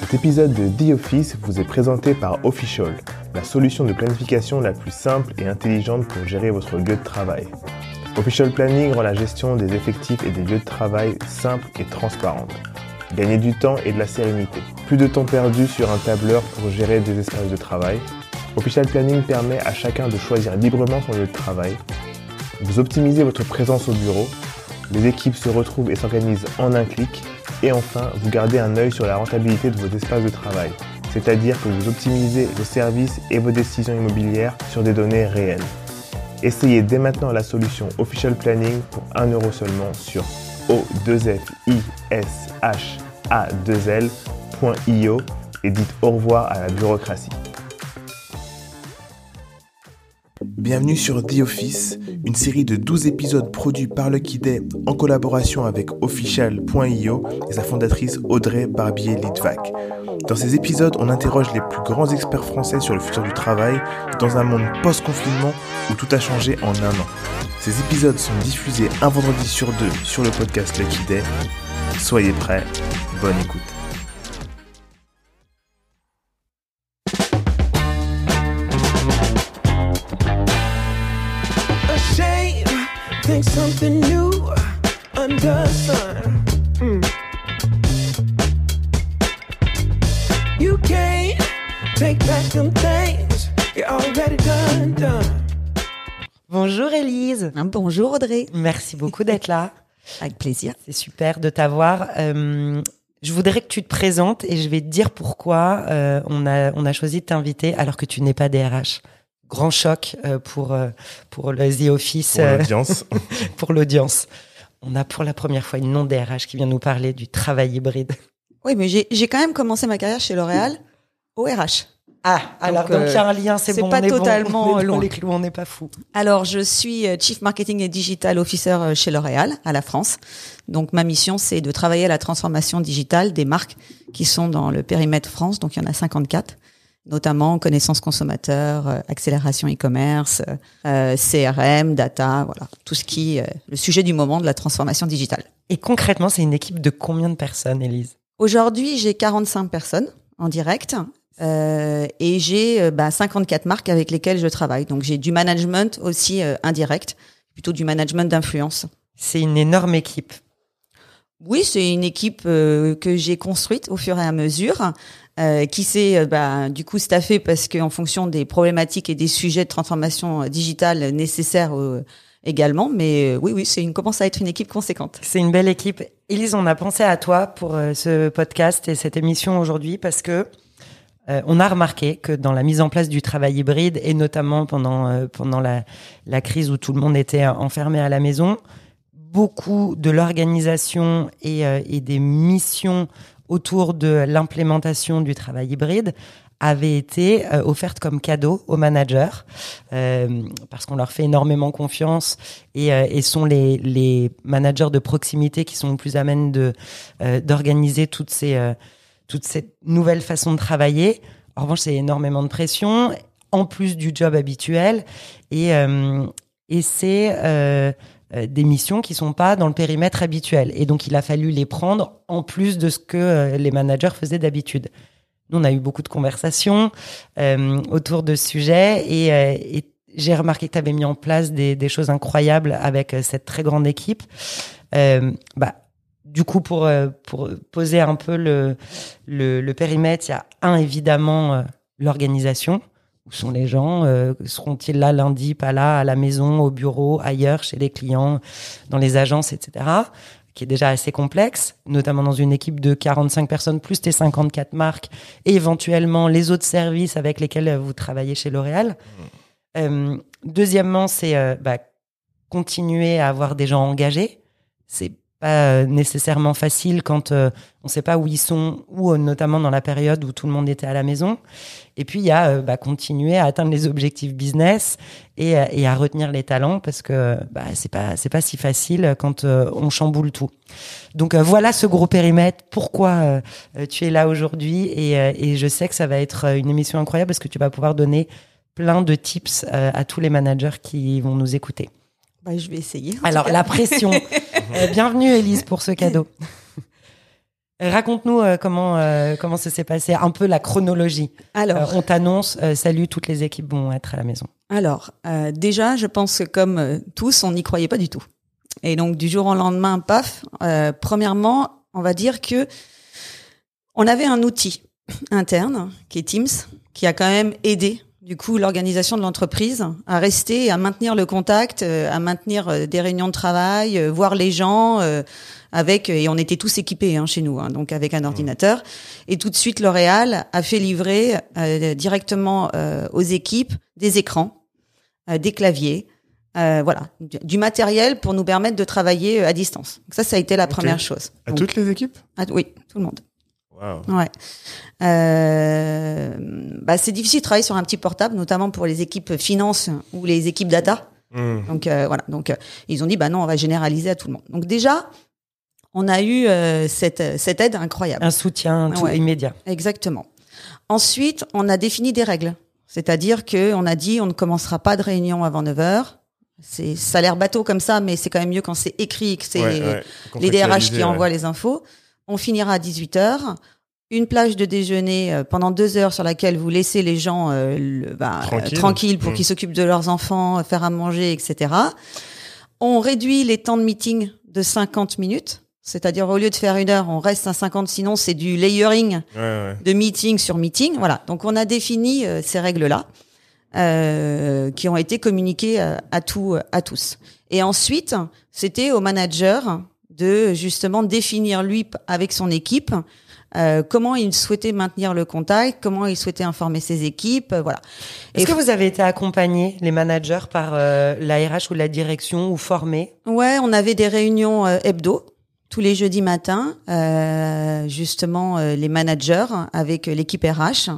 Cet épisode de The Office vous est présenté par Official, la solution de planification la plus simple et intelligente pour gérer votre lieu de travail. Official Planning rend la gestion des effectifs et des lieux de travail simple et transparente. Gagnez du temps et de la sérénité. Plus de temps perdu sur un tableur pour gérer des espaces de travail. Official Planning permet à chacun de choisir librement son lieu de travail. Vous optimisez votre présence au bureau. Les équipes se retrouvent et s'organisent en un clic. Et enfin, vous gardez un œil sur la rentabilité de vos espaces de travail. C'est-à-dire que vous optimisez vos services et vos décisions immobilières sur des données réelles. Essayez dès maintenant la solution Official Planning pour 1 euro seulement sur o2fisha2l.io et dites au revoir à la bureaucratie. Bienvenue sur The Office, une série de 12 épisodes produits par Lucky Day en collaboration avec Official.io et sa fondatrice Audrey Barbier-Litvak. Dans ces épisodes, on interroge les plus grands experts français sur le futur du travail dans un monde post-confinement où tout a changé en un an. Ces épisodes sont diffusés un vendredi sur deux sur le podcast Lucky Day. Soyez prêts, bonne écoute. Think something new under the sun. Mm. You can't take back them things you already done, done. Bonjour Élise. Un bonjour Audrey. Merci beaucoup d'être là. Avec plaisir. C'est super de t'avoir. Euh, je voudrais que tu te présentes et je vais te dire pourquoi euh, on, a, on a choisi de t'inviter alors que tu n'es pas DRH. Grand choc euh, pour, euh, pour le The Office, Pour euh, l'audience, pour l'audience. On a pour la première fois une non-DRH qui vient nous parler du travail hybride. Oui, mais j'ai j'ai quand même commencé ma carrière chez L'Oréal au RH. Ah, alors donc il y a un lien, c'est c'est bon. pas on est bon, totalement on est loin. les clous, on n'est pas fou. Alors, je suis Chief Marketing et Digital Officer chez L'Oréal à la France. Donc, ma mission, c'est de travailler à la transformation digitale des marques qui sont dans le périmètre France. Donc, il y en a 54 notamment connaissance consommateur, euh, accélération e-commerce, euh, CRM, data, voilà, tout ce qui est le sujet du moment de la transformation digitale. Et concrètement, c'est une équipe de combien de personnes, Élise? Aujourd'hui, j'ai 45 personnes en direct euh, et j'ai euh, bah, 54 marques avec lesquelles je travaille. Donc j'ai du management aussi euh, indirect, plutôt du management d'influence. C'est une énorme équipe. Oui, c'est une équipe euh, que j'ai construite au fur et à mesure, euh, qui s'est euh, bah, du coup staffée parce qu'en fonction des problématiques et des sujets de transformation euh, digitale nécessaires également. Mais oui, oui, c'est une commence à être une équipe conséquente. C'est une belle équipe. Élise, on a pensé à toi pour ce podcast et cette émission aujourd'hui parce que on a remarqué que dans la mise en place du travail hybride et notamment pendant pendant la, la crise où tout le monde était enfermé à la maison, beaucoup de l'organisation et des missions autour de l'implémentation du travail hybride avaient été euh, offertes comme cadeau aux managers euh, parce qu'on leur fait énormément confiance et, euh, sont les, managers de proximité qui sont le plus amènes de euh, d'organiser toutes ces toutes ces nouvelles façons de travailler. En revanche, c'est énormément de pression en plus du job habituel et et c'est des missions qui sont pas dans le périmètre habituel. Et donc, il a fallu les prendre en plus de ce que euh, les managers faisaient d'habitude. Nous, on a eu beaucoup de conversations euh, autour de ce sujet et, euh, j'ai remarqué que tu avais mis en place des, choses incroyables avec euh, cette très grande équipe. Euh, bah, du coup, pour, euh, poser un peu le, le, périmètre, il y a un, évidemment, euh, l'organisation. Où sont les gens euh, Seront-ils là lundi, pas là, à la maison, au bureau, ailleurs, chez les clients, dans les agences, etc. Qui est déjà assez complexe, notamment dans une équipe de 45 personnes, plus tes 54 marques, et éventuellement les autres services avec lesquels vous travaillez chez L'Oréal. Euh, deuxièmement, c'est euh, bah, continuer à avoir des gens engagés. C'est pas euh, nécessairement facile quand euh, on sait pas où ils sont, ou euh, notamment dans la période où tout le monde était à la maison. Et puis il y a euh, bah, continuer à atteindre les objectifs business et, et à retenir les talents parce que bah, c'est pas c'est pas si facile quand on chamboule tout. Donc voilà ce gros périmètre. Pourquoi tu es là aujourd'hui et, et je sais que ça va être une émission incroyable parce que tu vas pouvoir donner plein de tips à tous les managers qui vont nous écouter. Bah, je vais essayer. Alors la pression. Euh, bienvenue Elise pour ce cadeau. Raconte-nous euh, comment euh, comment ça s'est passé, un peu la chronologie. Alors, Euh, on t'annonce, euh, salut, toutes les équipes vont être à la maison. alors euh, déjà, je pense que comme euh, tous, on n'y croyait pas du tout. Et donc du jour au lendemain, paf. euh, premièrement, on va dire que on avait un outil interne qui est Teams, qui a quand même aidé du coup l'organisation de l'entreprise à rester, à maintenir le contact, euh, à maintenir euh, des réunions de travail, euh, voir les gens. euh, avec et on était tous équipés hein, chez nous, hein, donc avec un ordinateur. Et tout de suite, L'Oréal a fait livrer euh, directement euh, aux équipes des écrans, euh, des claviers, euh, voilà, du, matériel pour nous permettre de travailler à distance. Donc ça, ça a été la première chose. À Donc, toutes les équipes? À- oui, tout le monde. Ouais. Euh, bah, c'est difficile de travailler sur un petit portable, notamment pour les équipes finance ou les équipes data. Hmm. Donc euh, voilà, donc euh, ils ont dit bah non, on va généraliser à tout le monde. Donc déjà, on a eu euh, cette cette aide incroyable. Un soutien tout Ouais. immédiat. Exactement. Ensuite, on a défini des règles. C'est-à-dire que on a dit on ne commencera pas de réunion avant 9 heures. C'est ça a l'air bateau comme ça, mais c'est quand même mieux quand c'est écrit que c'est Ouais, ouais. les DRH qui ouais. envoient les infos. On finira à 18 heures. Une plage de déjeuner euh, pendant deux heures sur laquelle vous laissez les gens euh, le- bah, Tranquille. euh, tranquilles pour Mm. qu'ils s'occupent de leurs enfants, faire à manger, etc. On réduit les temps de meeting de 50 minutes. C'est-à-dire, au lieu de faire une heure, on reste à 50, sinon c'est du layering Ouais, ouais. de meeting sur meeting. Voilà. Donc on a défini euh, ces règles-là euh, qui ont été communiquées euh, à tout à tous. Et ensuite, c'était au manager de justement définir lui avec son équipe euh, comment il souhaitait maintenir le contact, comment il souhaitait informer ses équipes, euh, voilà. Est-ce que vous avez été accompagnés, les managers, par euh, la RH ou la direction ou formés? Ouais, on avait des réunions hebdo tous les jeudis matins, justement les managers avec l'équipe RH,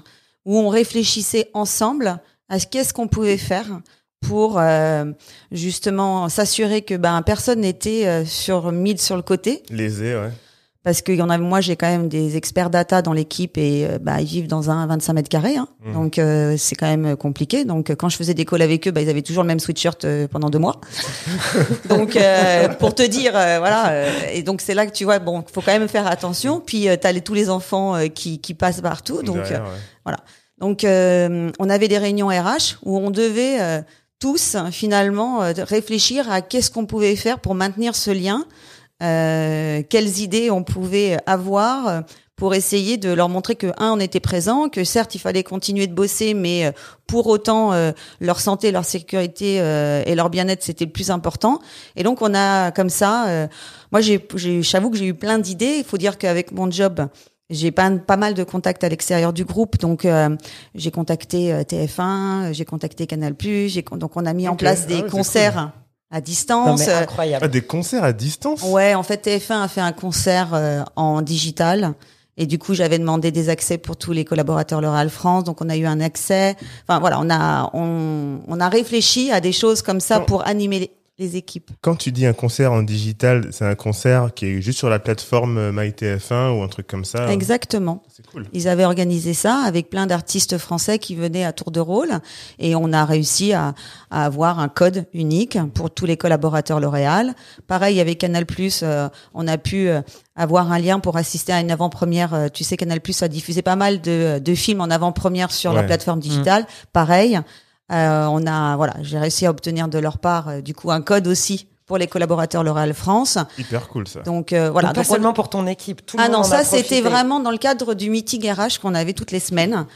où on réfléchissait ensemble à ce qu'est-ce qu'on pouvait faire pour euh, justement s'assurer que ben personne n'était euh, sur mis sur le côté Lésé, ouais. parce que y en a moi j'ai quand même des experts data dans l'équipe et euh, bah, ils vivent dans un 25 mètres carrés hein. Mhm. donc euh, c'est quand même compliqué donc euh, quand je faisais des calls avec eux bah, ils avaient toujours le même sweatshirt euh, pendant deux mois donc euh, pour te dire euh, voilà euh, et donc c'est là que tu vois bon faut quand même faire attention puis euh, t'as les, tous les enfants euh, qui, qui passent partout donc Derrière, euh, ouais. donc, euh, on avait des réunions RH où on devait euh, tous finalement euh, réfléchir à qu'est-ce qu'on pouvait faire pour maintenir ce lien, euh, quelles idées on pouvait avoir euh, pour essayer de leur montrer que un on était présent, que certes il fallait continuer de bosser, mais euh, pour autant euh, leur santé, leur sécurité euh, et leur bien-être c'était le plus important. Et donc on a comme ça, moi j'ai- j'avoue que j'ai eu plein d'idées. Il faut dire qu'avec mon job j'ai pas, pas mal de contacts à l'extérieur du groupe, donc euh, j'ai contacté euh, TF1, euh, j'ai contacté Canal+, donc on a mis en place Ah des concerts à Non, distance. mais Euh, incroyable. Ah, des concerts à distance? Ouais, en fait TF1 a fait un concert euh, en digital. Et du coup, j'avais demandé des accès pour tous les collaborateurs L'Oréal France, donc on a eu un accès. Enfin voilà, on a on, on a réfléchi à des choses comme ça Non. pour animer les, les équipes. Quand tu dis un concert en digital, c'est un concert qui est juste sur la plateforme euh, MyTF1 ou un truc comme ça. Exactement. C'est cool. Ils avaient organisé ça avec plein d'artistes français qui venaient à tour de rôle et on a réussi à, à avoir un code unique pour tous les collaborateurs L'Oréal. Pareil avec Canal+, euh, on a pu euh, avoir un lien pour assister à une avant-première. Euh, Tu sais, Canal+ a diffusé pas mal de, de films en avant-première sur la plateforme digitale. Pareil, euh, on a voilà, j'ai réussi à obtenir de leur part euh, du coup un code aussi pour les collaborateurs L'Oréal France. Hyper cool ça. Donc euh, voilà. Donc, pas Donc, on- seulement pour ton équipe. Tout le ah monde non, ça c'était vraiment dans le cadre du meeting RH qu'on avait toutes les semaines.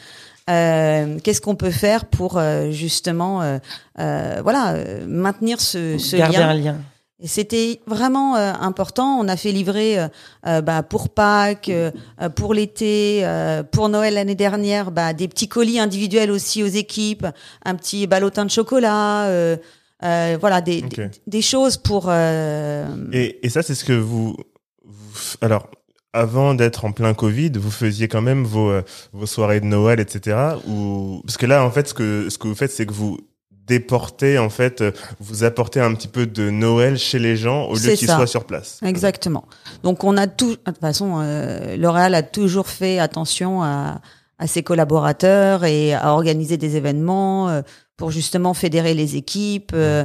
Euh, Qu'est-ce qu'on peut faire pour euh, justement, euh, euh, voilà, euh, maintenir ce, ce garder lien un lien. Et c'était vraiment euh, important. On a fait livrer euh, euh, bah, pour Pâques, euh, euh, pour l'été, euh, pour Noël l'année dernière, bah, des petits colis individuels aussi aux équipes, un petit ballotin de chocolat, euh, euh, voilà, des, Ok. des, des choses pour. euh, Et, et ça, c'est ce que vous, vous alors, avant d'être en plein Covid, vous faisiez quand même vos, vos soirées de Noël, etc. Ou parce que là, en fait, ce que ce que vous faites, c'est que vous déportez, en fait, euh, vous apportez un petit peu de Noël chez les gens au lieu qu'ils soient sur place. Exactement. Donc on a tout. De toute façon, euh, L'Oréal a toujours fait attention à, à ses collaborateurs et à organiser des événements euh, pour justement fédérer les équipes. euh,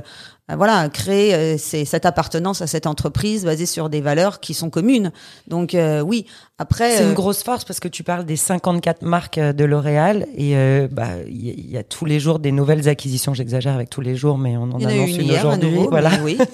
voilà, créer euh, cette appartenance à cette entreprise basée sur des valeurs qui sont communes. Donc euh, oui, après C'est euh, une grosse force parce que tu parles des 54 marques euh, de L'Oréal et euh, bah il y, il y a tous les jours des nouvelles acquisitions. J'exagère avec tous les jours, mais on en il y annonce une aujourd'hui. Voilà. oui.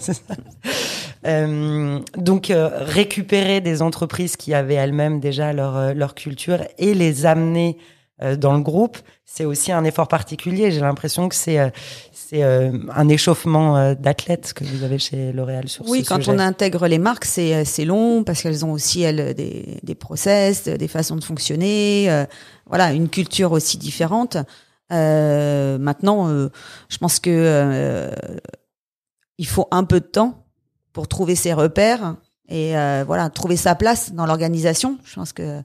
Euh, donc euh, récupérer des entreprises qui avaient elles-mêmes déjà leur euh, leur culture et les amener euh, dans le groupe, c'est aussi un effort particulier. J'ai l'impression que c'est euh, c'est euh, un échauffement euh, d'athlètes que vous avez chez L'Oréal sur Oui, ce quand sujet. on intègre les marques, c'est euh, c'est long parce qu'elles ont aussi elles des des process, des façons de fonctionner, euh, voilà, une culture aussi différente. Euh, maintenant, euh, je pense que euh, il faut un peu de temps pour trouver ses repères et euh, voilà trouver sa place dans l'organisation. Je pense que,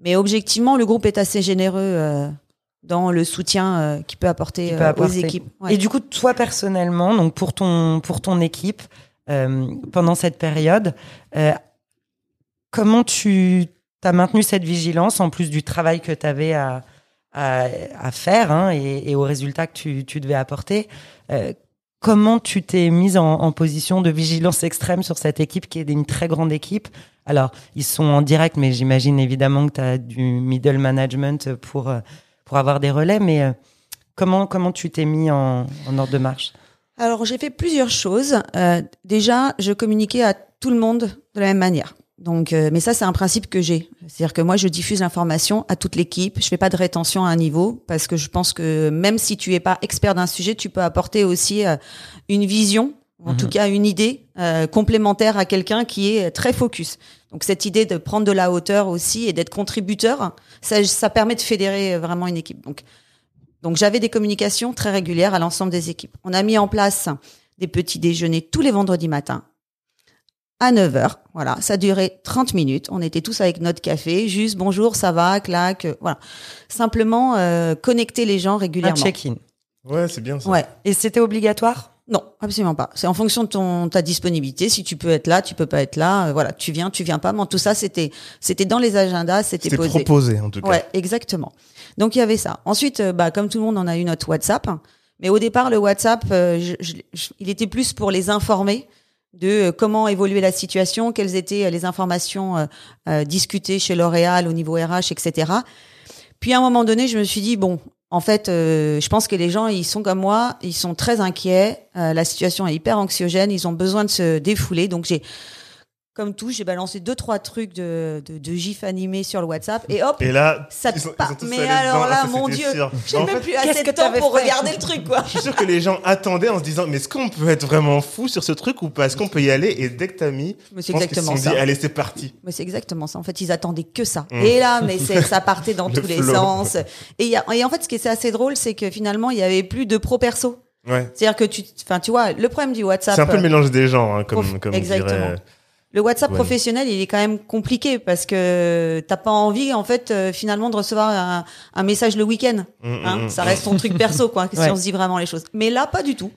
mais objectivement, le groupe est assez généreux euh, dans le soutien euh, qu'il peut apporter, peut euh, apporter. aux équipes. Ouais. Et du coup, toi personnellement, donc pour ton pour ton équipe pendant cette période, comment tu as maintenu cette vigilance en plus du travail que tu avais à, à, à faire hein, et, et aux résultats que tu, tu devais apporter Comment tu t'es mise en, en position de vigilance extrême sur cette équipe qui est une très grande équipe Alors, ils sont en direct, mais j'imagine évidemment que tu as du middle management pour, euh, pour avoir des relais, mais euh, comment, comment tu t'es mis en, ordre de marche? Alors j'ai fait plusieurs choses. Euh, déjà, je communiquais à tout le monde de la même manière. Donc, mais ça c'est un principe que j'ai. C'est-à-dire que moi je diffuse l'information à toute l'équipe. Je fais pas de rétention à un niveau parce que je pense que même si tu es pas expert d'un sujet, tu peux apporter aussi une vision, en Mhm. tout cas une idée euh, complémentaire à quelqu'un qui est très focus. Donc cette idée de prendre de la hauteur aussi et d'être contributeur, ça, ça permet de fédérer euh, vraiment une équipe. Donc donc j'avais des communications très régulières à l'ensemble des équipes. On a mis en place des petits déjeuners tous les vendredis matins à 9 heures. Voilà, ça durait 30 minutes. On était tous avec notre café, juste bonjour, ça va, clac, euh, voilà. Simplement euh, connecter les gens Un régulièrement. check-in. Ouais, c'est bien ça. Ouais. Et c'était obligatoire? Non, absolument pas. C'est en fonction de ton ta disponibilité. Si tu peux être là, tu peux pas être là. euh, voilà, tu viens, tu viens pas. Mais tout ça, c'était c'était dans les agendas, c'était posé. proposé en tout cas. Ouais, exactement. Donc il y avait ça. Ensuite, euh, bah comme tout le monde, on a eu notre WhatsApp. Mais au départ, le WhatsApp, euh, je- je- je- il était plus pour les informer de comment évoluer la situation, quelles étaient les informations discutées chez L'Oréal au niveau RH, etc. Puis à un moment donné, je me suis dit bon, en fait, euh, je pense que les gens, ils sont comme moi, ils sont très inquiets. euh, la situation est hyper anxiogène, ils ont besoin de se défouler. Donc j'ai, comme tout, j'ai balancé deux trois trucs de, de, de gifs animés sur le WhatsApp et hop, Et là, Ça te ils sont- ils pa- sont tous mais alors dedans. là, ça, mon Dieu, j'ai même fait, plus assez de temps pour regarder le truc, quoi. Je suis sûr que les gens attendaient en se disant mais est-ce qu'on peut être vraiment fou sur ce truc ou pas? Est-ce qu'on peut y aller? Et dès que t'as mis, Mais je c'est pense qu'ils se exactement sont ça. dit allez c'est parti. Mais c'est exactement ça. En fait, ils attendaient que ça. Mm. Et là, mais ça partait dans Le tous les flow. sens. Et, il y a, et en fait, ce qui est assez drôle, c'est que finalement, il y avait plus de pro perso. Ouais. C'est-à-dire que tu, enfin, tu vois, le problème du WhatsApp. C'est un peu le euh, mélange des gens, hein, comme, prof- comme exactement. dirait. Le WhatsApp Ouais. professionnel, il est quand même compliqué parce que t'as pas envie, en fait, euh, finalement, de recevoir un, un message le week-end. Mm, Hein, mm, ça mm. reste ton truc perso, quoi, si Ouais. on se dit vraiment les choses. Mais là, pas du tout.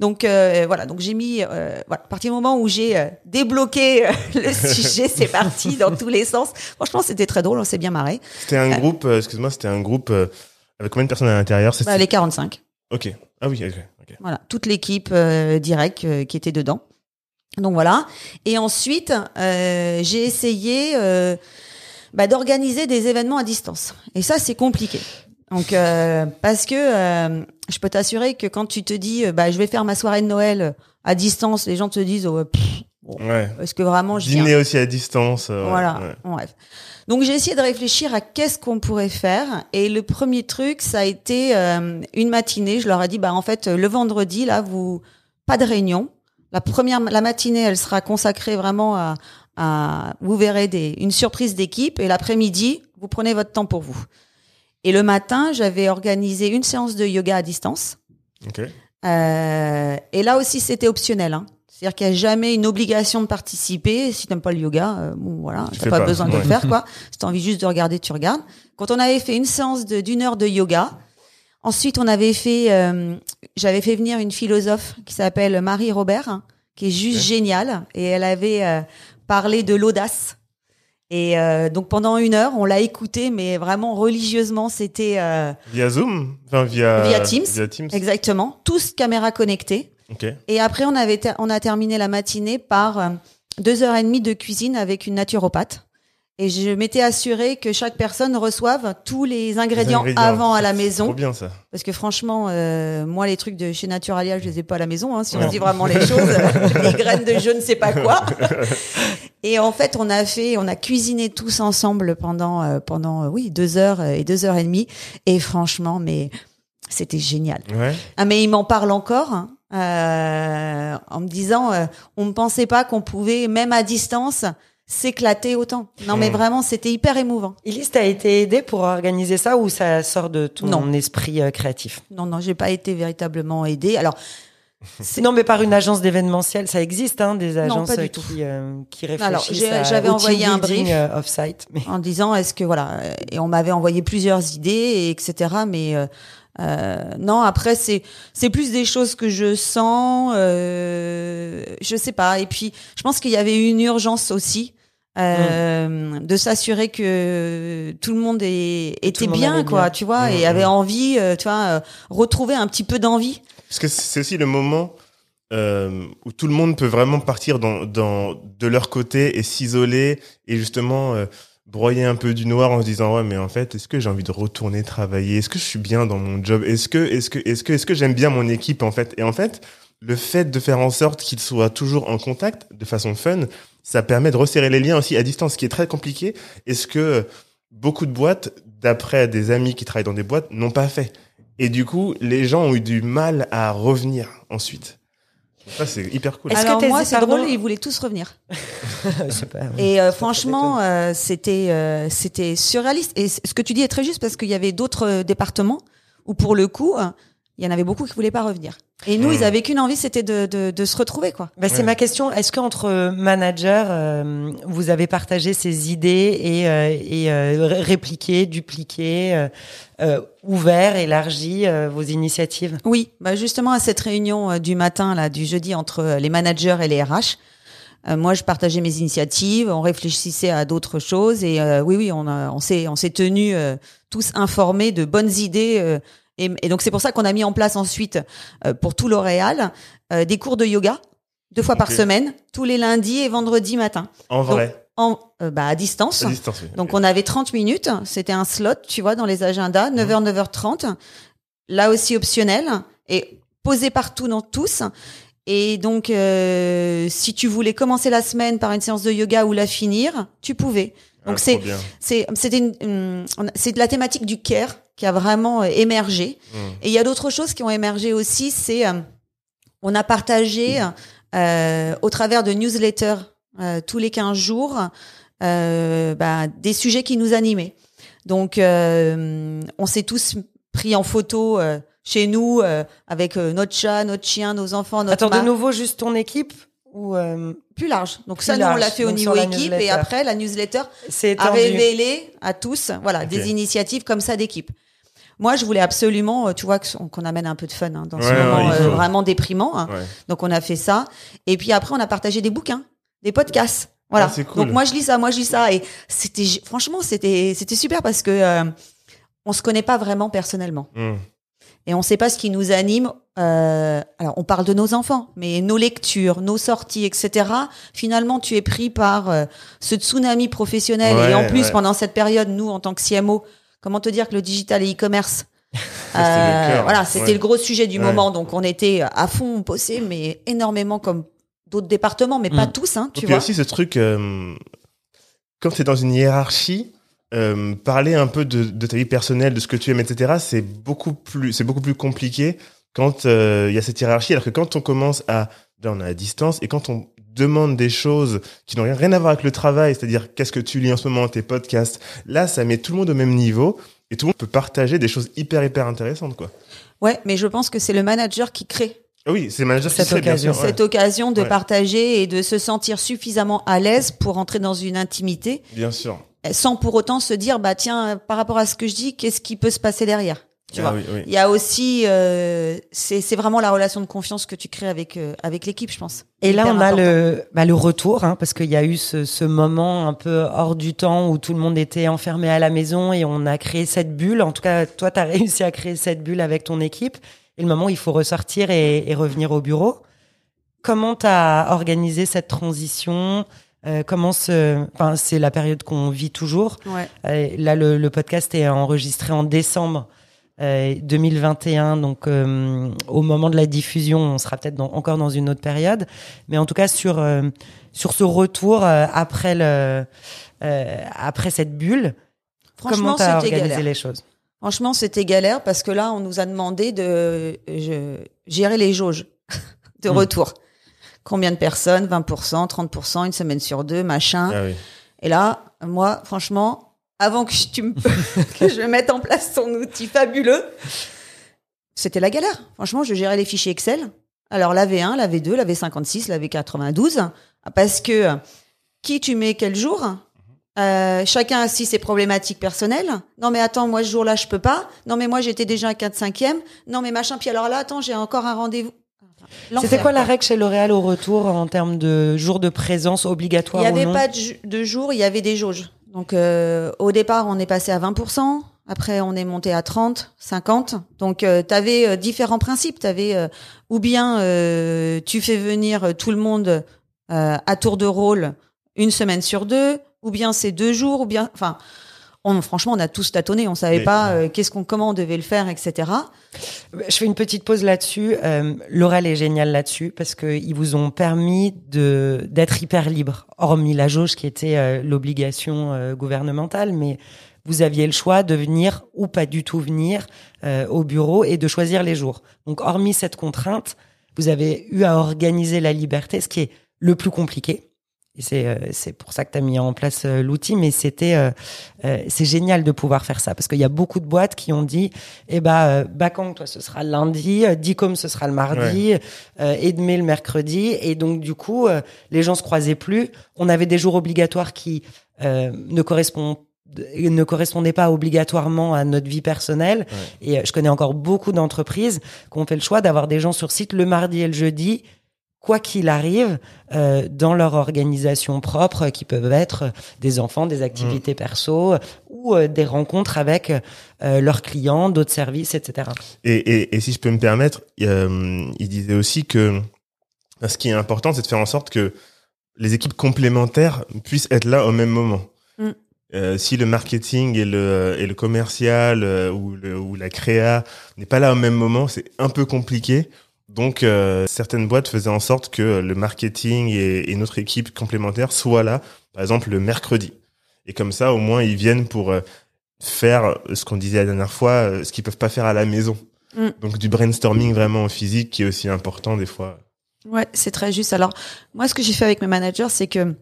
Donc euh, voilà, donc j'ai mis, euh, voilà, à partir du moment où j'ai euh, débloqué euh, le sujet, c'est parti dans tous les sens. Franchement, c'était très drôle, on s'est bien marré. C'était un groupe, euh, excuse-moi, c'était un groupe euh, avec combien de personnes à l'intérieur? C'est Bah, les 45, Ok. Ah oui, ok. voilà, toute l'équipe euh, directe euh, qui était dedans. Donc voilà. Et ensuite, euh, j'ai essayé euh, bah, d'organiser des événements à distance. Et ça, c'est compliqué. Donc euh, parce que euh, je peux t'assurer que quand tu te dis, bah, je vais faire ma soirée de Noël à distance, les gens te disent, oh, pff, Ouais. est-ce que vraiment je Dîner aussi à distance. euh, Voilà, ouais. bref. Donc j'ai essayé de réfléchir à qu'est-ce qu'on pourrait faire et le premier truc ça a été euh, une matinée, je leur ai dit bah en fait le vendredi là vous pas de réunion. La première la matinée, elle sera consacrée vraiment à, à vous verrez des une surprise d'équipe et l'après-midi, vous prenez votre temps pour vous. Et le matin, j'avais organisé une séance de yoga à distance. Ok. Euh, et là aussi, c'était optionnel. Hein. C'est-à-dire qu'il n'y a jamais une obligation de participer. Si t'aimes pas le yoga, euh, bon voilà, Tu fais pas, pas, besoin de le faire quoi. Si t'as envie juste de regarder, tu regardes. Quand on avait fait une séance d'une heure de yoga, ensuite on avait fait, euh, j'avais fait venir une philosophe qui s'appelle Marie Robert, hein, qui est juste géniale, et elle avait euh, parlé de l'audace. Et euh, donc pendant une heure, on l'a écoutée, mais vraiment religieusement, c'était Via Zoom? Enfin, via, Via Teams. Via Teams. Exactement. Tous caméras connectées. Et après, on avait on a terminé la matinée par deux heures et demie de cuisine avec une naturopathe. Et je m'étais assurée que chaque personne reçoive tous les ingrédients, ingrédients. avant à la Trop maison. bien ça. Parce que franchement, euh, moi, les trucs de chez Naturalia, je les ai pas à la maison. Hein, si on dit vraiment les choses, les graines de je ne sais pas quoi. Et en fait, on a fait, on a cuisiné tous ensemble pendant euh, pendant euh, oui deux heures euh, et deux heures et demie. Et franchement, mais c'était génial. Ouais. Ah, mais il m'en parle encore. hein, euh, en me disant, euh, on ne pensait pas qu'on pouvait, même à distance, s'éclater autant. Non, mais Mm. vraiment, c'était hyper émouvant. Elise, t'as été aidée pour organiser ça ou ça sort de ton Non. esprit euh, créatif? Non, non, j'ai pas été véritablement aidée. Alors, c'est- Non, mais par une agence d'événementiel, ça existe, hein, des agences euh, qui, euh, qui réfléchissent Alors, j'avais envoyé un brief. euh, off-site. Mais... en disant, est-ce que voilà, euh, et on m'avait envoyé plusieurs idées, et etc. Mais euh, non, après c'est c'est plus des choses que je sens, euh, je sais pas. Et puis, je pense qu'il y avait une urgence aussi. euh, de s'assurer que tout le monde est, était monde bien quoi bien. tu vois Mmh, et avait envie euh, tu vois euh, retrouver un petit peu d'envie Parce que c'est aussi le moment euh, où tout le monde peut vraiment partir dans, dans, de leur côté et s'isoler et justement euh, broyer un peu du noir en se disant ouais mais en fait est-ce que j'ai envie de retourner travailler? Est-ce que je suis bien dans mon job? Est-ce que est-ce que est-ce que est-ce que j'aime bien mon équipe en fait? Et en fait le fait de faire en sorte qu'ils soient toujours en contact de façon fun ça permet de resserrer les liens aussi à distance ce qui est très compliqué. Est-ce que beaucoup de boîtes d'après des amis qui travaillent dans des boîtes n'ont pas fait? Et du coup, les gens ont eu du mal à revenir ensuite. Ça, c'est hyper cool. Est-ce que moi c'est pardon drôle ils voulaient tous revenir pas. Et euh, franchement, euh, c'était euh, c'était surréaliste. Et ce que tu dis est très juste parce qu'il y avait d'autres départements où pour le coup, euh, il y en avait beaucoup qui voulaient pas revenir. Et nous, ils avaient qu'une envie, c'était de, de, de se retrouver, quoi. Bah, c'est Ouais. ma question. Est-ce qu'entre managers, euh, vous avez partagé ces idées et, euh, et euh, ré- répliqué, dupliqué, euh, euh, ouvert, élargi euh, vos initiatives? Oui, bah justement à cette réunion euh, du matin, là, du jeudi entre euh, les managers et les RH. euh, moi, je partageais mes initiatives, on réfléchissait à d'autres choses et euh, oui, oui, on, a- on s'est, on s'est tenus euh, tous informés de bonnes idées euh, et, et donc c'est pour ça qu'on a mis en place ensuite euh, pour tout L'Oréal euh, des cours de yoga deux fois par semaine, tous les lundis et vendredis matin, En vrai, en euh, bah, à distance. à distance. oui. Donc on avait 30 minutes, c'était un slot, tu vois, dans les agendas, 9h, 9h30, là aussi optionnel, et posé partout dans tous. Et donc, euh, si tu voulais commencer la semaine par une séance de yoga ou la finir, tu pouvais. Donc Ah, c'est trop bien. c'est c'était une- une- c'est de la thématique du care qui a vraiment euh, émergé. Mm. Et il y a d'autres choses qui ont émergé aussi. C'est euh, on a partagé euh, au travers de newsletters tous les 15 jours bah, des sujets qui nous animaient. Donc on s'est tous pris en photo chez nous euh, avec euh, notre chat, notre chien, nos enfants, notre Attends, de nouveau, juste ton équipe ou euh, plus large. Donc Plus ça, nous, on l'a fait au niveau équipe et après la newsletter étendu révéler à tous voilà des initiatives comme ça d'équipe. Moi, je voulais absolument, euh, tu vois, qu'on amène un peu de fun hein, dans ce Ouais, moment euh, vraiment déprimant. hein. Donc, on a fait ça. Et puis après, on a partagé des bouquins, des podcasts. Voilà. Ah, cool. Donc moi, je lis ça, moi, je lis ça. Et c'était, franchement, c'était, c'était super parce que euh, on se connaît pas vraiment personnellement Mm. et on sait pas ce qui nous anime. Euh, alors, on parle de nos enfants, mais nos lectures, nos sorties, etc. Finalement, tu es pris par ce tsunami professionnel. Et en plus, pendant cette période, nous, en tant que CMO, comment te dire que le digital et e-commerce, c'était le cœur. voilà, c'était Ouais. le gros sujet du Ouais. moment. Donc, on était à fond bossé, mais énormément comme d'autres départements, mais pas Mm. tous, hein, tu vois. aussi ce truc, euh, quand tu es dans une hiérarchie, euh, parler un peu de, de ta vie personnelle, de ce que tu aimes, etc., c'est beaucoup plus, c'est beaucoup plus compliqué quand euh, il y a cette hiérarchie. Alors que quand on commence à, là on est à distance, et quand on demande des choses qui n'ont rien, à voir avec le travail, c'est-à-dire qu'est-ce que tu lis en ce moment, tes podcasts, là ça met tout le monde au même niveau et tout le monde peut partager des choses hyper hyper intéressantes quoi. Ouais, mais je pense que c'est le manager qui crée oui, c'est le manager qui Cette sait, bien occasion. sûr, ouais. cette occasion de Ouais. partager et de se sentir suffisamment à l'aise pour entrer dans une intimité Bien sûr. sans pour autant se dire bah tiens par rapport à ce que je dis qu'est-ce qui peut se passer derrière? Tu Ah vois oui, oui. il y a aussi euh, c'est vraiment la relation de confiance que tu crées avec euh, avec l'équipe je pense Et là, on a important. le, bah, le retour, hein, parce qu'il y a eu ce, ce moment un peu hors du temps où tout le monde était enfermé à la maison et on a créé cette bulle. En tout cas, toi, tu as réussi à créer cette bulle avec ton équipe. et le moment où il faut ressortir et, et revenir au bureau. Comment tu as organisé cette transition? Euh, comment se, enfin, c'est la période qu'on vit toujours. Ouais. Euh, là, le, le podcast est enregistré en décembre euh, 2021, donc euh, au moment de la diffusion, on sera peut-être dans- encore dans une autre période, mais en tout cas sur euh, sur ce retour euh, après le euh, après cette bulle, comment Franchement, t'as c'était organisé galère. les choses? Franchement, c'était galère parce que là, on nous a demandé de je, gérer les jauges de Mm. retour. Combien de personnes? 20%, 30%, une semaine sur deux, machin. Ah oui. Et là, moi, franchement, avant que je, tu me- que je mette en place ton outil fabuleux, c'était la galère. Franchement, je gérais les fichiers Excel. Alors, la V1, la V2, la V56, la V92, parce que qui tu mets quel jour? Euh, chacun a aussi ses problématiques personnelles. Non mais attends, moi ce jour-là je peux pas. Non mais moi j'étais déjà à 4 5 e Non mais machin. Puis alors là, attends, j'ai encore un rendez-vous. C'était quoi la règle chez L'Oréal au retour en termes de jours de présence Il obligatoire n'y ou avait non? pas de, de jour, il y avait des jauges. Donc euh, au départ, on est passé à 20%, après on est monté à 30, 50. Donc tu avais différents principes, tu avais ou bien euh, tu fais venir euh, tout le monde euh, à tour de rôle une semaine sur deux, ou bien c'est deux jours, ou bien enfin on, franchement, on a tous tâtonné, on savait Mais- pas euh, qu'est-ce qu'on comment on devait le faire, etc. Je fais une petite pause là-dessus. Euh, L'oral est génial là-dessus parce qu'ils vous ont permis de d'être hyper libre, hormis la jauge qui était euh, l'obligation euh, gouvernementale, mais vous aviez le choix de venir ou pas du tout venir euh, au bureau et de choisir les jours. Donc, hormis cette contrainte, vous avez eu à organiser la liberté, ce qui est le plus compliqué. Et c'est euh, c'est pour ça que tu as mis en place euh, l'outil, mais c'était euh, euh, c'est génial de pouvoir faire ça. Parce qu'il y a beaucoup de boîtes qui ont dit eh ben euh, Bacang toi ce sera le lundi, euh, Dicom ce sera le mardi, euh, Edmé le mercredi. Et donc du coup euh, les gens se croisaient plus. On avait des jours obligatoires qui euh, ne correspondent ne correspondaient pas obligatoirement à notre vie personnelle. Et je connais encore beaucoup d'entreprises qui ont fait le choix d'avoir des gens sur site le mardi et le jeudi quoi qu'il arrive, euh, dans leur organisation propre, qui peuvent être des enfants, des activités perso, ou euh, des rencontres avec euh, leurs clients, d'autres services, etc. Et, et, et si je peux me permettre, euh, il disait aussi que ce qui est important, c'est de faire en sorte que les équipes complémentaires puissent être là au même moment. Mm. Euh, si le marketing et le, et le commercial euh, ou, le, ou la créa n'est pas là au même moment, c'est un peu compliqué. Donc, euh, certaines boîtes faisaient en sorte que le marketing et, et notre équipe complémentaire soient là, par exemple, le mercredi. Et comme ça, au moins, ils viennent pour euh, faire ce qu'on disait la dernière fois, euh, ce qu'ils peuvent pas faire à la maison. Mm. Donc, du brainstorming vraiment en physique qui est aussi important des fois. Ouais, c'est très juste. Alors, moi, ce que j'ai fait avec mes managers, c'est que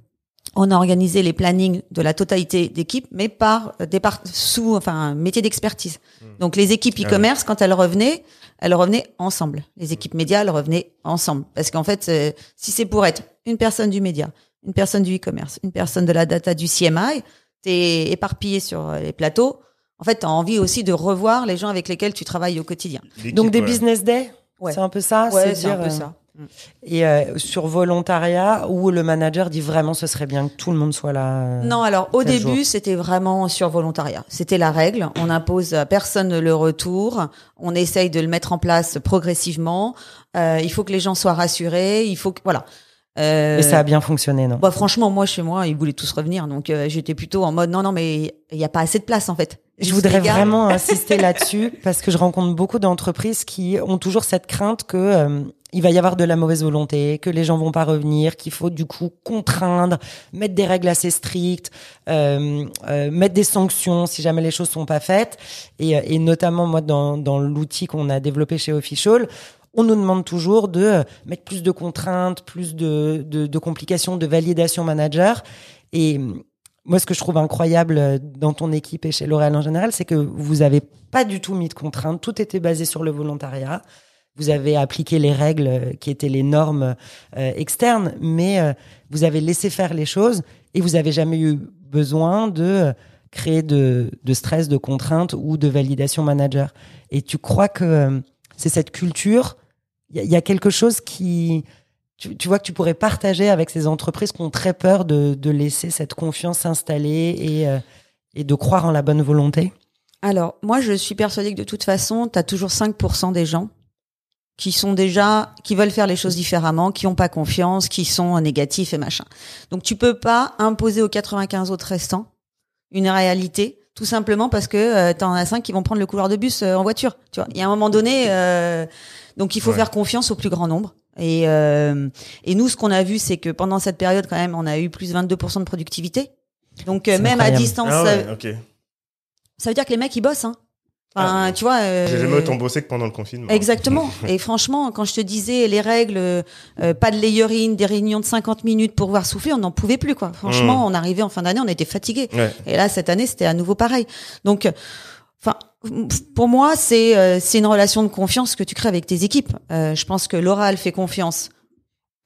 on a organisé les plannings de la totalité d'équipes, mais par euh, départ sous, enfin, métier d'expertise. Donc, les équipes Ah e-commerce, quand elles revenaient, elles revenaient ensemble. Les équipes médias, elles revenaient ensemble. Parce qu'en fait, euh, si c'est pour être une personne du média, une personne du e-commerce, une personne de la data du CMI, t'es éparpillé sur euh, les plateaux. En fait, t'as envie aussi de revoir les gens avec lesquels tu travailles au quotidien. Donc des ouais. business days, Ouais. c'est un peu ça Ouais, c'est un peu euh, ça. Et euh, sur volontariat, où le manager dit vraiment ce serait bien que tout le monde soit là. euh, Non, alors au début, c'était vraiment sur volontariat. C'était la règle. On impose à personne le retour. On essaye de le mettre en place progressivement. Euh, il faut que les gens soient rassurés. Il faut que voilà. Euh, Et ça a bien fonctionné, non? bah, franchement, moi chez moi, ils voulaient tous revenir, donc euh, j'étais plutôt en mode non, non, mais il y a pas assez de place en fait. Je voudrais vraiment insister là-dessus parce que je rencontre beaucoup d'entreprises qui ont toujours cette crainte que euh, il va y avoir de la mauvaise volonté, que les gens vont pas revenir, qu'il faut du coup contraindre, mettre des règles assez strictes, euh, euh, mettre des sanctions si jamais les choses sont pas faites. Et, euh, et notamment moi dans, dans l'outil qu'on a développé chez Official, on nous demande toujours de euh, mettre plus de contraintes, plus de, de, de complications, de validation manager. Et moi, ce que je trouve incroyable euh, dans ton équipe et chez L'Oréal en général, c'est que vous avez pas du tout mis de contraintes. Tout était basé sur le volontariat. Vous avez appliqué les règles euh, qui étaient les normes euh, externes, mais vous avez laissé faire les choses et vous avez jamais eu besoin de créer de, stress, de contraintes ou de validation manager. Et tu crois que c'est cette culture? Il y a quelque chose qui tu, tu vois que tu pourrais partager avec ces entreprises qui ont très peur de, de laisser cette confiance s'installer et, euh, et de croire en la bonne volonté? Alors, moi, je suis persuadée que de toute façon, tu as toujours 5% des gens qui sont déjà, qui veulent faire les choses différemment, qui ont pas confiance, qui sont négatifs et machin. Donc tu peux pas imposer aux 95 autres restants une réalité tout simplement parce que euh, t'en as cinq qui vont prendre le couloir de bus euh, en voiture. Tu vois, il y a un moment donné, euh, donc il faut Ouais. faire confiance au plus grand nombre. Et, euh, et nous, ce qu'on a vu, c'est que pendant cette période, quand même, on a eu plus 22% de productivité. Donc euh, même à distance, Ah ça, ouais, ok. ça veut dire que les mecs ils bossent. Hein. Enfin, Ah, tu vois. euh, J'ai jamais autant bossé que pendant le confinement. Exactement. Et franchement, quand je te disais les règles, euh, pas de layering, des réunions de 50 minutes pour voir souffler, on n'en pouvait plus quoi. Franchement, on arrivait en fin d'année, on était fatigué. Ouais. Et là, cette année, c'était à nouveau pareil. Donc, enfin, pour moi, c'est euh, c'est une relation de confiance que tu crées avec tes équipes. Euh, je pense que Laura, elle fait confiance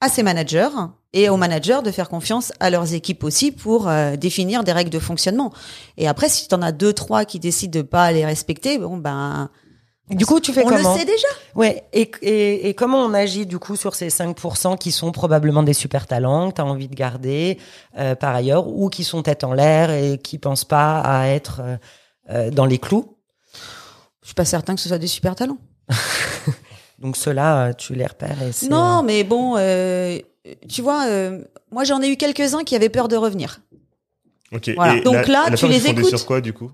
à ses managers et aux managers de faire confiance à leurs équipes aussi pour euh, définir des règles de fonctionnement. Et après, si tu en as deux, trois qui décident de pas les respecter, bon ben, Du coup, tu fais on comment le sait déjà. Ouais, et, et, et comment on agit du coup sur ces 5% qui sont probablement des super talents que tu as envie de garder euh, par ailleurs ou qui sont tête en l'air et qui pensent pas à être euh, euh, dans les clous? Je suis pas certain que ce soit des super talents. Donc ceux-là, euh, tu les repères et. Non, mais bon, euh, tu vois, euh, moi j'en ai eu quelques-uns qui avaient peur de revenir. Ok. Voilà. Et Donc là, la tu les écoutes. sur quoi, du coup?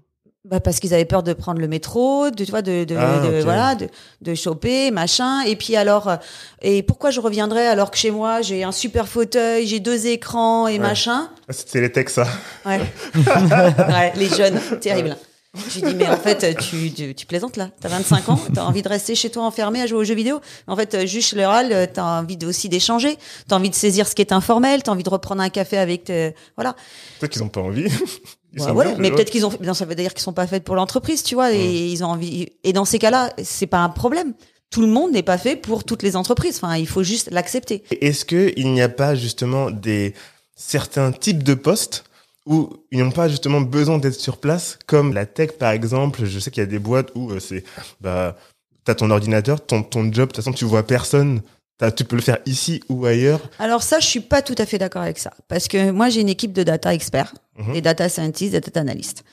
Bah parce qu'ils avaient peur de prendre le métro, de tu vois, de, de, Ah, de- voilà, de, de choper, machin. Et puis alors, euh, et pourquoi je reviendrais alors que chez moi j'ai un super fauteuil, j'ai deux écrans et Ouais. machin? Ah, C'est les textes, ça. Ouais. ouais, les jeunes, terrible. J'ai dit mais en fait tu, tu, tu plaisantes là. T'as 25 ans, t'as envie de rester chez toi enfermé à jouer aux jeux vidéo. En fait, euh, juste le râle, euh, t'as envie de- aussi d'échanger, t'as envie de saisir ce qui est informel, t'as envie de reprendre un café avec, tes- voilà. Peut-être qu'ils ont pas envie. Ils Ouais, sont ouais, bien, mais peut-être qu'ils ont, non, ça veut dire qu'ils sont pas faits pour l'entreprise, tu vois, et ils ont envie. Et dans ces cas-là, c'est pas un problème. Tout le monde n'est pas fait pour toutes les entreprises. Enfin, il faut juste l'accepter. Est-ce que il n'y a pas justement des certains types de postes où ils n'ont pas justement besoin d'être sur place, comme la tech par exemple. Je sais qu'il y a des boîtes où euh, c'est bah t'as ton ordinateur, ton ton job. De toute façon, tu vois personne. Tu peux le faire ici ou ailleurs. Alors ça, je suis pas tout à fait d'accord avec ça, parce que moi j'ai une équipe de data experts, Mhm. des data scientists, des data analysts.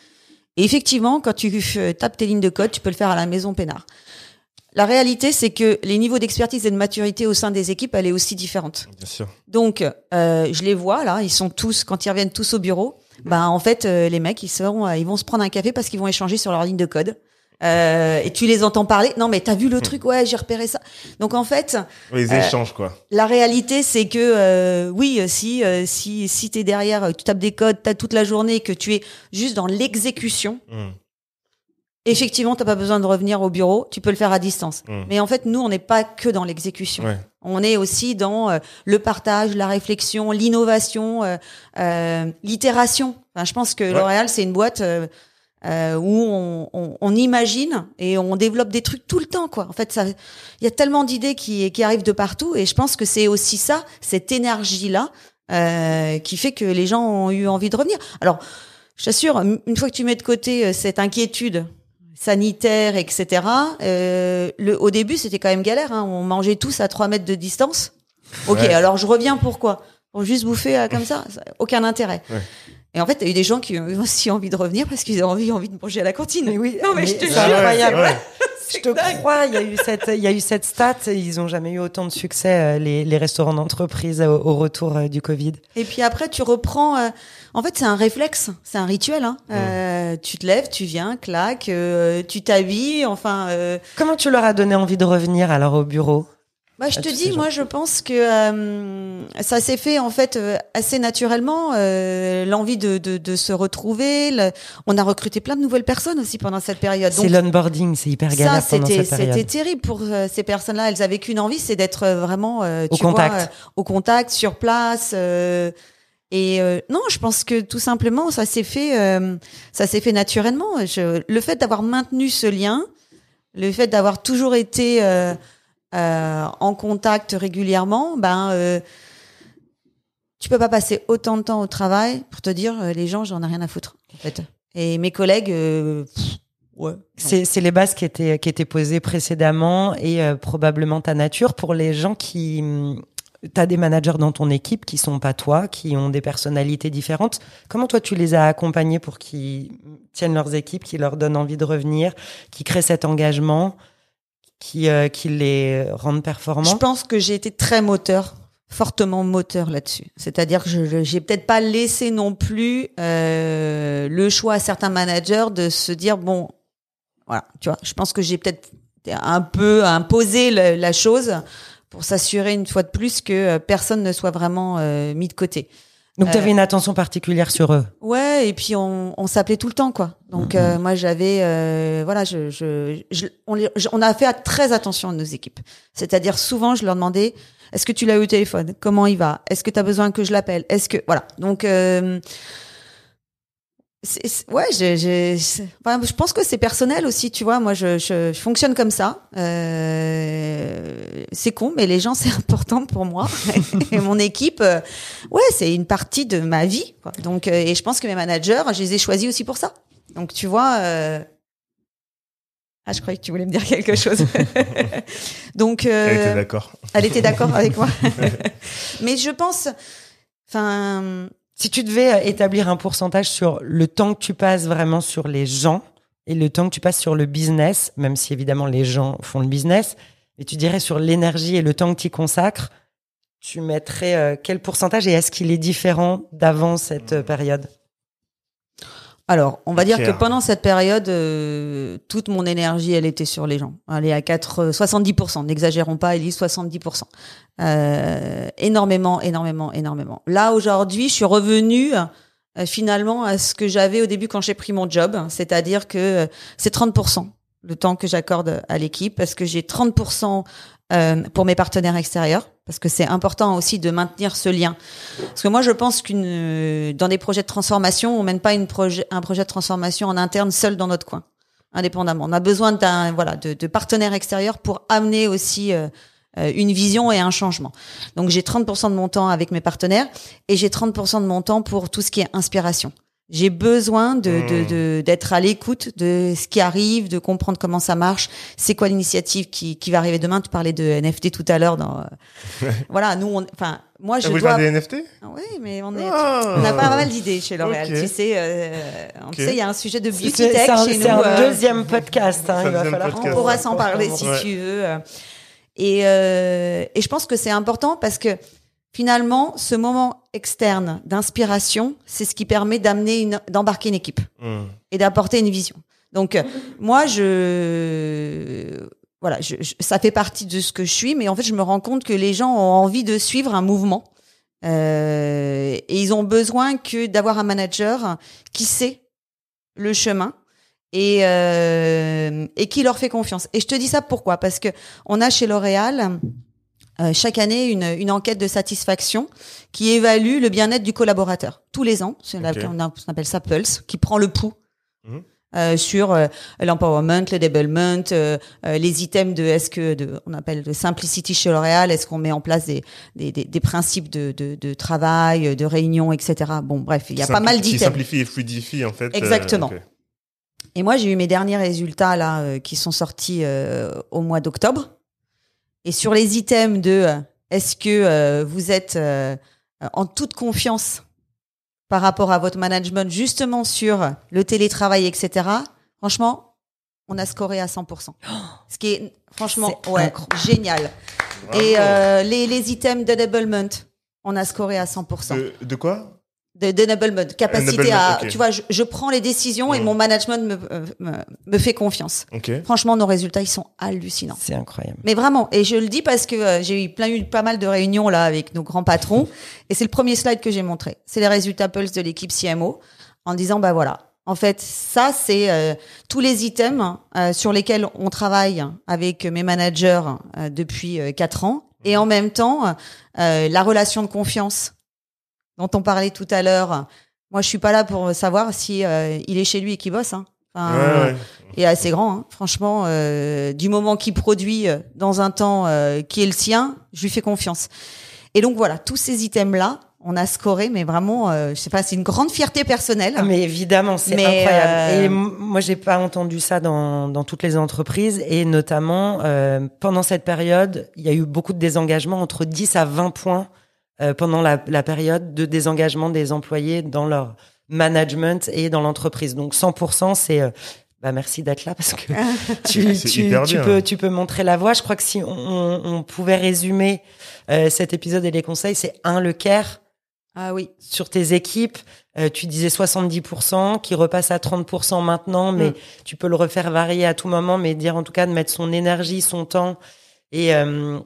Et effectivement, quand tu euh, tapes tes lignes de code, tu peux le faire à la maison peinard. La réalité, c'est que les niveaux d'expertise et de maturité au sein des équipes, elle est aussi différente. Bien sûr. Donc, euh, je les vois là, ils sont tous quand ils reviennent tous au bureau. Bah en fait, euh, les mecs, ils seront, euh, ils vont se prendre un café parce qu'ils vont échanger sur leur ligne de code. Euh, et tu les entends parler. Non, mais t'as vu le truc? Ouais, j'ai repéré ça. Donc en fait, Les Euh, échanges quoi. la réalité, c'est que euh, oui, si si si t'es derrière, tu tapes des codes, t'as toute la journée, que tu es juste dans l'exécution. Hmm. Effectivement, t'as pas besoin de revenir au bureau, tu peux le faire à distance. Mm. Mais en fait, nous, on n'est pas que dans l'exécution. Ouais. On est aussi dans euh, le partage, la réflexion, l'innovation, euh, euh, l'itération. Enfin, je pense que Ouais. L'Oréal, c'est une boîte où on, on, on imagine et on développe des trucs tout le temps. Quoi. En fait, ça, il y a tellement d'idées qui, qui arrivent de partout, et je pense que c'est aussi ça, cette énergie-là, qui fait que les gens ont eu envie de revenir. Alors, je t'assure, une fois que tu mets de côté cette inquiétude sanitaire, etc. Euh, le, au début, c'était quand même galère. Hein. On mangeait tous à 3 mètres de distance. Ok, Ouais. alors je reviens pourquoi Pour juste bouffer euh, comme ça? Ça- Aucun intérêt. Ouais. Et en fait, il y a eu des gens qui ont aussi envie de revenir parce qu'ils ont envie, envie de manger à la cantine. Mais oui, non, mais, mais je te jure. Ouais, incroyable. Je te crois, il y a eu cette, il y a eu cette stat. Ils ont jamais eu autant de succès euh, les, les restaurants d'entreprise au, au retour euh, du Covid. Et puis après, tu reprends. euh, en fait, c'est un réflexe, c'est un rituel. Hein. Euh, tu te lèves, tu viens, clac, euh, tu t'habilles. Enfin, euh, Comment tu leur as donné envie de revenir alors au bureau? Bah, je à te dis, moi, je pense que euh, ça s'est fait en fait euh, assez naturellement. euh, L'envie de, de, de se retrouver. le- On a recruté plein de nouvelles personnes aussi pendant cette période. C'est l'onboarding, c'est hyper ça, galère pendant c'était cette période. c'était terrible pour euh, ces personnes-là. Elles avaient qu'une envie, c'est d'être euh, vraiment euh, Au tu vois, contact. euh, au contact, sur place. euh, et euh, non, je pense que tout simplement, ça s'est fait, euh, ça s'est fait naturellement. Je, le fait d'avoir maintenu ce lien, le fait d'avoir toujours été euh, euh, en contact régulièrement, ben euh, tu peux pas passer autant de temps au travail pour te dire euh, les gens, j'en ai rien à foutre. En fait. Et mes collègues, ouais. C'est les bases qui étaient, qui étaient posées précédemment et probablement ta nature pour les gens qui... Tu as des managers dans ton équipe qui sont pas toi, qui ont des personnalités différentes. Comment toi tu les as accompagnés pour qu'ils tiennent leurs équipes, qui leur donnent envie de revenir, qui créent cet engagement qui, euh, qui les rendent Je performants pense que j'ai été très moteur, fortement moteur là-dessus. C'est-à-dire que je je- j'ai peut-être pas laissé non plus euh, le choix à certains managers de se dire bon, voilà, tu vois. Je pense que j'ai peut-être un peu imposé la chose pour s'assurer une fois de plus que euh, personne ne soit vraiment euh, mis de côté. Donc, tu avais Euh, une attention particulière sur eux. Ouais, et puis on, on s'appelait tout le temps, quoi. Donc euh, moi j'avais, euh, voilà, je, je, je- on, les- je- on a fait très attention à nos équipes. C'est-à-dire souvent je leur demandais, est-ce que tu l'as eu au téléphone? Comment il va? Est-ce que tu as besoin que je l'appelle? Est-ce que voilà. Donc euh, ouais, j'ai- c'est- enfin, je pense que c'est personnel aussi, tu vois. Moi, je, je, je fonctionne comme ça. Euh, c'est con, mais les gens, c'est important pour moi. et mon équipe, euh, ouais, c'est une partie de ma vie. Quoi. Donc, euh, et je pense que mes managers, je les ai choisis aussi pour ça. Donc, tu vois. euh, Ah, je croyais que tu voulais me dire quelque chose. Donc, euh, Elle était d'accord. elle était d'accord avec moi. mais je pense, enfin, Si tu devais euh, établir un pourcentage sur le temps que tu passes vraiment sur les gens et le temps que tu passes sur le business, même si évidemment les gens font le business, mais tu dirais sur l'énergie et le temps que tu y consacres, tu mettrais euh, quel pourcentage et est-ce qu'il est différent d'avant cette euh, période? Alors, on va dire que pendant cette période, euh, toute mon énergie, elle était sur les gens. Elle est à 4, 70%. N'exagérons pas, Elise, 70%. Euh, énormément, énormément, énormément. Là, aujourd'hui, je suis revenue euh, finalement à ce que j'avais au début quand j'ai pris mon job. C'est-à-dire que euh, c'est 30% le temps que j'accorde à l'équipe parce que j'ai 30% euh, pour mes partenaires extérieurs parce que c'est important aussi de maintenir ce lien. Parce que moi, je pense qu'une euh, dans des projets de transformation, on mène pas une projet, un projet de transformation en interne seul dans notre coin, indépendamment. On a besoin d'un voilà de, de partenaires extérieurs pour amener aussi euh, euh, une vision et un changement. Donc j'ai 30% de mon temps avec mes partenaires et j'ai 30% de mon temps pour tout ce qui est inspiration. J'ai besoin de de- Mmh. de- d'être à l'écoute de ce qui arrive, de comprendre comment ça marche, c'est quoi l'initiative qui, qui va arriver demain? Tu parlais de NFT tout à l'heure. Dans euh, voilà, nous, on, enfin, moi je Ah, vous dois. des NFT Ah Oui, mais on est. Ah. On a pas mal d'idées chez L'Oréal. Tu sais, euh, on Ok. sait, il y a un sujet de beauty C'est tech c'est un, chez c'est nous. un euh, deuxième podcast. hein, C'est un il va deuxième falloir podcast. on pourra s'en parler si Ouais. tu veux. Et, euh, et je pense que c'est important parce que finalement, ce moment externe d'inspiration, c'est ce qui permet d'amener une, d'embarquer une équipe Hmm. et d'apporter une vision. Donc euh, moi, je voilà, je, je- ça fait partie de ce que je suis, mais en fait, je me rends compte que les gens ont envie de suivre un mouvement euh, et ils ont besoin que d'avoir un manager qui sait le chemin et euh, et qui leur fait confiance. Et je te dis ça pourquoi? Parce que on a chez L'Oréal euh, chaque année une, une enquête de satisfaction qui évalue le bien-être du collaborateur tous les ans. C'est la- on, a- on appelle ça Pulse, qui prend le pouls. Mhm. euh, sur euh, l'empowerment, le development, euh, euh, les items de est-ce que de, on appelle de simplicity chez L'Oréal, est-ce qu'on met en place des, des, des, des principes de, de, de travail, de réunion, etc. Bon, bref, il y a pas mal simpli- Qui d'items. simplifie et fluidifie, en fait. Exactement. Et moi, j'ai eu mes derniers résultats là euh, qui sont sortis euh, au mois d'octobre. Et sur les items de euh, est-ce que euh, vous êtes euh, en toute confiance par rapport à votre management, justement sur le télétravail, etc. Franchement, on a scoré à 100%. Ce qui est franchement ouais, génial. Bravo. Et euh, les, les items d'enablement, on a scoré à 100% De, de quoi? De d'enablement, capacité Enablement, à, tu vois, je, je prends les décisions et Mm. mon management me, euh, me, me fait confiance. Ok. Franchement, nos résultats, ils sont hallucinants. C'est incroyable. Mais vraiment, et je le dis parce que euh, j'ai eu plein eu pas mal de réunions là avec nos grands patrons, et c'est le premier slide que j'ai montré. C'est les résultats Pulse de l'équipe CMO, en disant bah voilà, en fait ça c'est euh, tous les items euh, sur lesquels on travaille avec mes managers euh, depuis euh, quatre ans, et en même temps euh, la relation de confiance dont on parlait tout à l'heure. Moi, je suis pas là pour savoir si euh, il est chez lui et qu'il bosse. Hein. Enfin, Ouais, ouais. et assez grand. Hein. Franchement, euh, du moment qu'il produit euh, dans un temps euh, qui est le sien, je lui fais confiance. Et donc voilà, tous ces items-là, on a scoré, mais vraiment, euh, je sais pas, c'est une grande fierté personnelle. Ah, mais évidemment, c'est Mais, incroyable. euh, Et moi, j'ai pas entendu ça dans, dans toutes les entreprises et notamment euh, pendant cette période, il y a eu beaucoup de désengagements entre 10 à 20 points euh, pendant la, la période de désengagement des employés dans leur management et dans l'entreprise. Donc 100%, c'est euh, bah merci d'être là parce que tu, C'est tu, tu peux tu peux montrer la voie. Je crois que si on, on, on pouvait résumer euh, cet épisode et les conseils, c'est un le care Ah oui. sur tes équipes. Euh, tu disais 70% qui repasse à 30% maintenant, mais Mm. tu peux le refaire varier à tout moment, mais dire en tout cas de mettre son énergie, son temps et euh,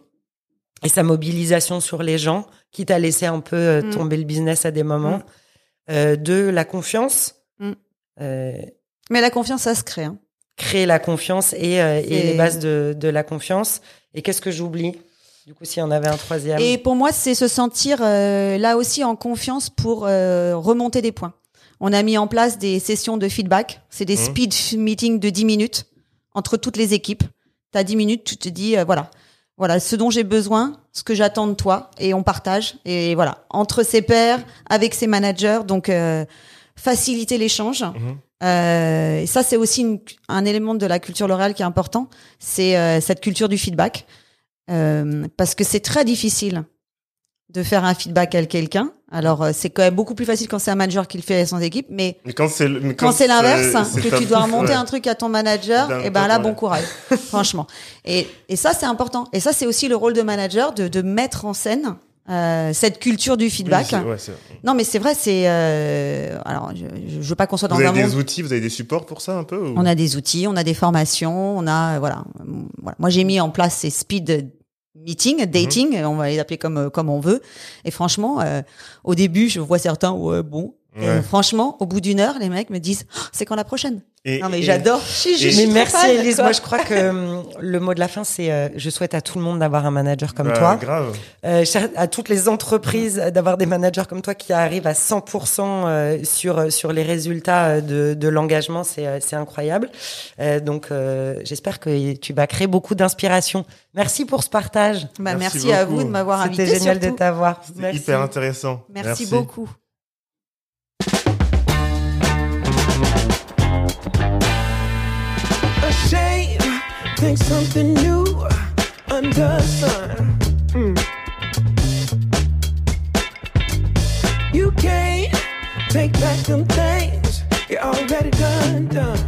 et sa mobilisation sur les gens, quitte à laisser un peu euh, Mm. tomber le business à des moments. Euh, deux, la confiance. Mm. Euh, Mais la confiance, ça se crée. hein. créer la confiance et, euh, et les bases de, de la confiance. Et qu'est-ce que j'oublie Du coup, s'il y en avait un troisième? Et pour moi, c'est se sentir euh, là aussi en confiance pour euh, remonter des points. On a mis en place des sessions de feedback. C'est des Mhm. speed meetings de 10 minutes entre toutes les équipes. Tu as 10 minutes, tu te dis, euh, voilà, voilà ce dont j'ai besoin, ce que j'attends de toi, et on partage. Et voilà, entre ses pairs, avec ses managers. Donc, euh, faciliter l'échange. Mhm. Euh, et ça, c'est aussi une- un élément de la culture L'Oréal qui est important. C'est euh, cette culture du feedback. Euh, parce que c'est très difficile de faire un feedback à quelqu'un. Alors, euh, c'est quand même beaucoup plus facile quand c'est un manager qui le fait à son équipe. Mais Mais quand c'est quand c'est l'inverse, c'est que tu dois remonter ouais. un truc à ton manager, et ben top, là, ouais. bon courage, franchement. Et, et ça, c'est important. Et ça, c'est aussi le rôle de manager de, de mettre en scène euh, cette culture du feedback. ouais, non, mais c'est vrai, c'est. euh, alors, je, je veux pas qu'on soit dans Vous un avez monde. des outils, vous avez des supports pour ça un peu ou- On a des outils, on a des formations, on a euh, voilà. voilà. Moi, j'ai mis en place ces speed meeting, dating, on va les appeler comme euh, comme on veut. Et franchement, euh, au début, je vois certains, ouais, bon. Et, euh, franchement, au bout d'une heure, les mecs me disent, Oh, c'est quand la prochaine? Et- Non mais et- j'adore. Mais merci Elise. Moi, je crois que hum, le mot de la fin, c'est euh, je souhaite à tout le monde d'avoir un manager comme Bah, toi. Grave. Euh, cher- à toutes les entreprises euh, d'avoir des managers comme toi qui arrivent à 100% euh, sur euh, sur les résultats euh, de, de l'engagement, c'est euh, c'est incroyable. Euh, donc euh, j'espère que tu vas créer beaucoup d'inspiration. Merci pour ce partage. Bah, Merci merci, à vous de m'avoir invité. C'était génial surtout. de t'avoir. C'était Merci. hyper intéressant. Merci, beaucoup. something new under the sun. Mm. You can't take back them things you already done done.